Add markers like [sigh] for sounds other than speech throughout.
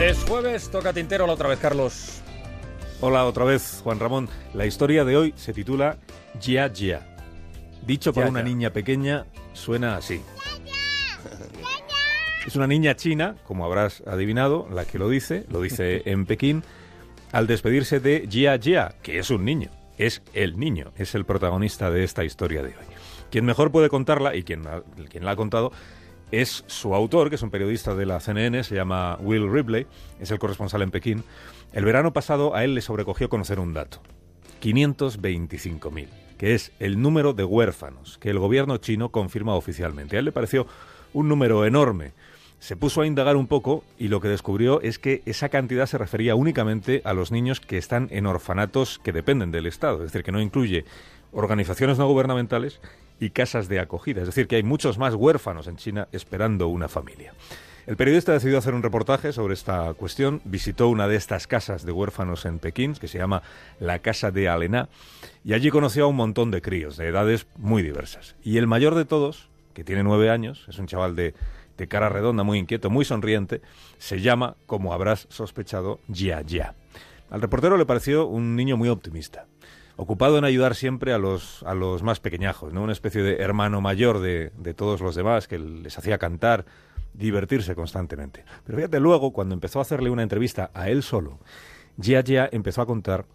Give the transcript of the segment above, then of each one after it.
Es jueves, toca Tintero la otra vez, Carlos. Hola otra vez, Juan Ramón. La historia de hoy se titula Jia Jia. Dicho por una niña pequeña, suena así. Es una niña china, como habrás adivinado, la que lo dice, lo dice [laughs] en Pekín, al despedirse de Jia Jia, que es un niño, es el niño, es el protagonista de esta historia de hoy. Quien mejor puede contarla, y quien la ha contado, es su autor, que es un periodista de la CNN, se llama Will Ripley, es el corresponsal en Pekín. El verano pasado a él le sobrecogió conocer un dato. 525.000, que es el número de huérfanos que el gobierno chino confirma oficialmente. A él le pareció un número enorme. Se puso a indagar un poco y lo que descubrió es que esa cantidad se refería únicamente a los niños que están en orfanatos que dependen del Estado, es decir, que no incluye organizaciones no gubernamentales y casas de acogida, es decir, que hay muchos más huérfanos en China esperando una familia. El periodista decidió hacer un reportaje sobre esta cuestión, visitó una de estas casas de huérfanos en Pekín, que se llama la Casa de Alena, y allí conoció a un montón de críos, de edades muy diversas. Y el mayor de todos, que tiene nueve años, es un chaval de, de cara redonda, muy inquieto, muy sonriente, se llama, como habrás sospechado, Jia Jia. Al reportero le pareció un niño muy optimista, ocupado en ayudar siempre a los, a los más pequeñajos, ¿no? una especie de hermano mayor de, de todos los demás que les hacía cantar, divertirse constantemente. Pero fíjate, luego, cuando empezó a hacerle una entrevista a él solo, Jia Jia empezó a contar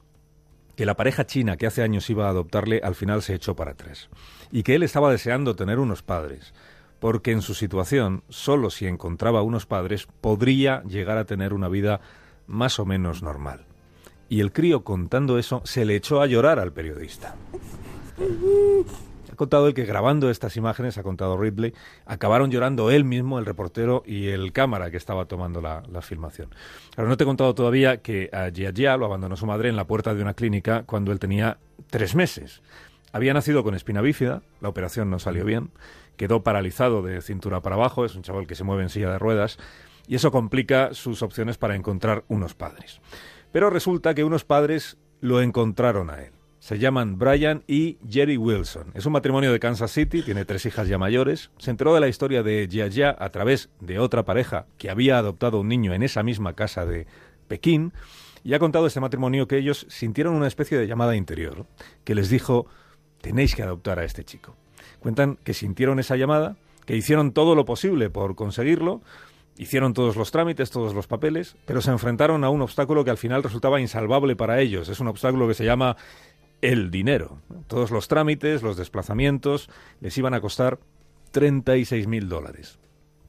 que la pareja china que hace años iba a adoptarle al final se echó para atrás y que él estaba deseando tener unos padres, porque en su situación, solo si encontraba unos padres, podría llegar a tener una vida más o menos normal. Y el crío contando eso se le echó a llorar al periodista. Ha contado él que grabando estas imágenes, ha contado Ridley, acabaron llorando él mismo, el reportero y el cámara que estaba tomando la, filmación. Ahora, no te he contado todavía que a Jia lo abandonó su madre en la puerta de una clínica cuando él tenía tres meses. Había nacido con espina bífida, la operación no salió bien, quedó paralizado de cintura para abajo, es un chaval que se mueve en silla de ruedas, y eso complica sus opciones para encontrar unos padres. Pero resulta que unos padres lo encontraron a él. Se llaman Brian y Jerry Wilson. Es un matrimonio de Kansas City, tiene tres hijas ya mayores. Se enteró de la historia de Jia a través de otra pareja que había adoptado un niño en esa misma casa de Pekín. Y ha contado este matrimonio que ellos sintieron una especie de llamada interior que les dijo, tenéis que adoptar a este chico. Cuentan que sintieron esa llamada, que hicieron todo lo posible por conseguirlo, hicieron todos los trámites, todos los papeles, pero se enfrentaron a un obstáculo que al final resultaba insalvable para ellos. Es un obstáculo que se llama el dinero. Todos los trámites, los desplazamientos, les iban a costar 36 mil dólares.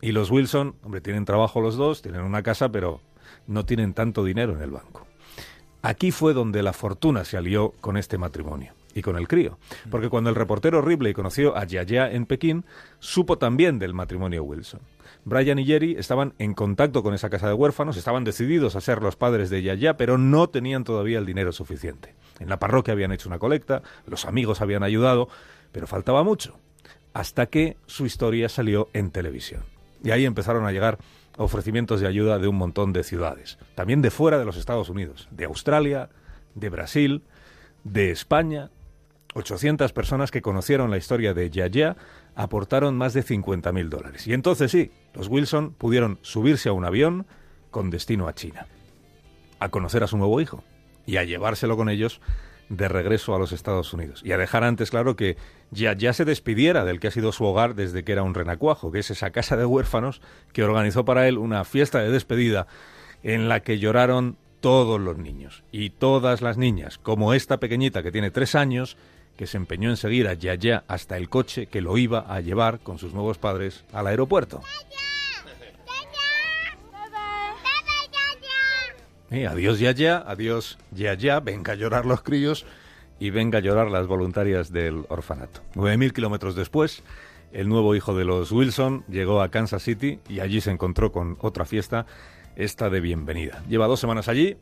Y los Wilson, hombre, tienen trabajo los dos, tienen una casa, pero no tienen tanto dinero en el banco. Aquí fue donde la fortuna se alió con este matrimonio y con el crío. Porque cuando el reportero Ripley conoció a Yaya en Pekín, supo también del matrimonio Wilson. Brian y Jerry estaban en contacto con esa casa de huérfanos, estaban decididos a ser los padres de Yaya, pero no tenían todavía el dinero suficiente. En la parroquia habían hecho una colecta, los amigos habían ayudado, pero faltaba mucho. Hasta que su historia salió en televisión. Y ahí empezaron a llegar ofrecimientos de ayuda de un montón de ciudades, también de fuera de los Estados Unidos, de Australia, de Brasil, de España. 800 personas que conocieron la historia de Yaya aportaron más de 50.000 dólares. Y entonces sí, los Wilson pudieron subirse a un avión con destino a China, a conocer a su nuevo hijo y a llevárselo con ellos de regreso a los Estados Unidos. Y a dejar antes claro que ya, ya se despidiera del que ha sido su hogar desde que era un renacuajo, que es esa casa de huérfanos que organizó para él una fiesta de despedida en la que lloraron todos los niños y todas las niñas, como esta pequeñita que tiene tres años, que se empeñó en seguir a Yaya hasta el coche que lo iba a llevar con sus nuevos padres al aeropuerto. Eh, adiós Yaya, adiós Yaya, venga a llorar los críos y venga a llorar las voluntarias del orfanato. Nueve mil kilómetros después, el nuevo hijo de los Wilson llegó a Kansas City y allí se encontró con otra fiesta, esta de bienvenida. Lleva dos semanas allí,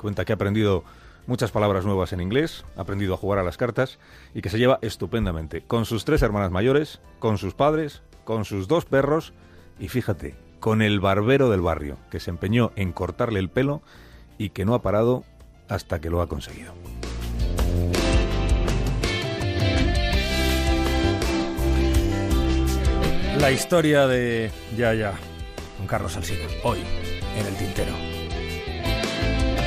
cuenta que ha aprendido muchas palabras nuevas en inglés, ha aprendido a jugar a las cartas y que se lleva estupendamente con sus tres hermanas mayores, con sus padres, con sus dos perros y fíjate, con el barbero del barrio, que se empeñó en cortarle el pelo y que no ha parado hasta que lo ha conseguido. La historia de Ya Ya, con Carlos Alsina, hoy en el tintero.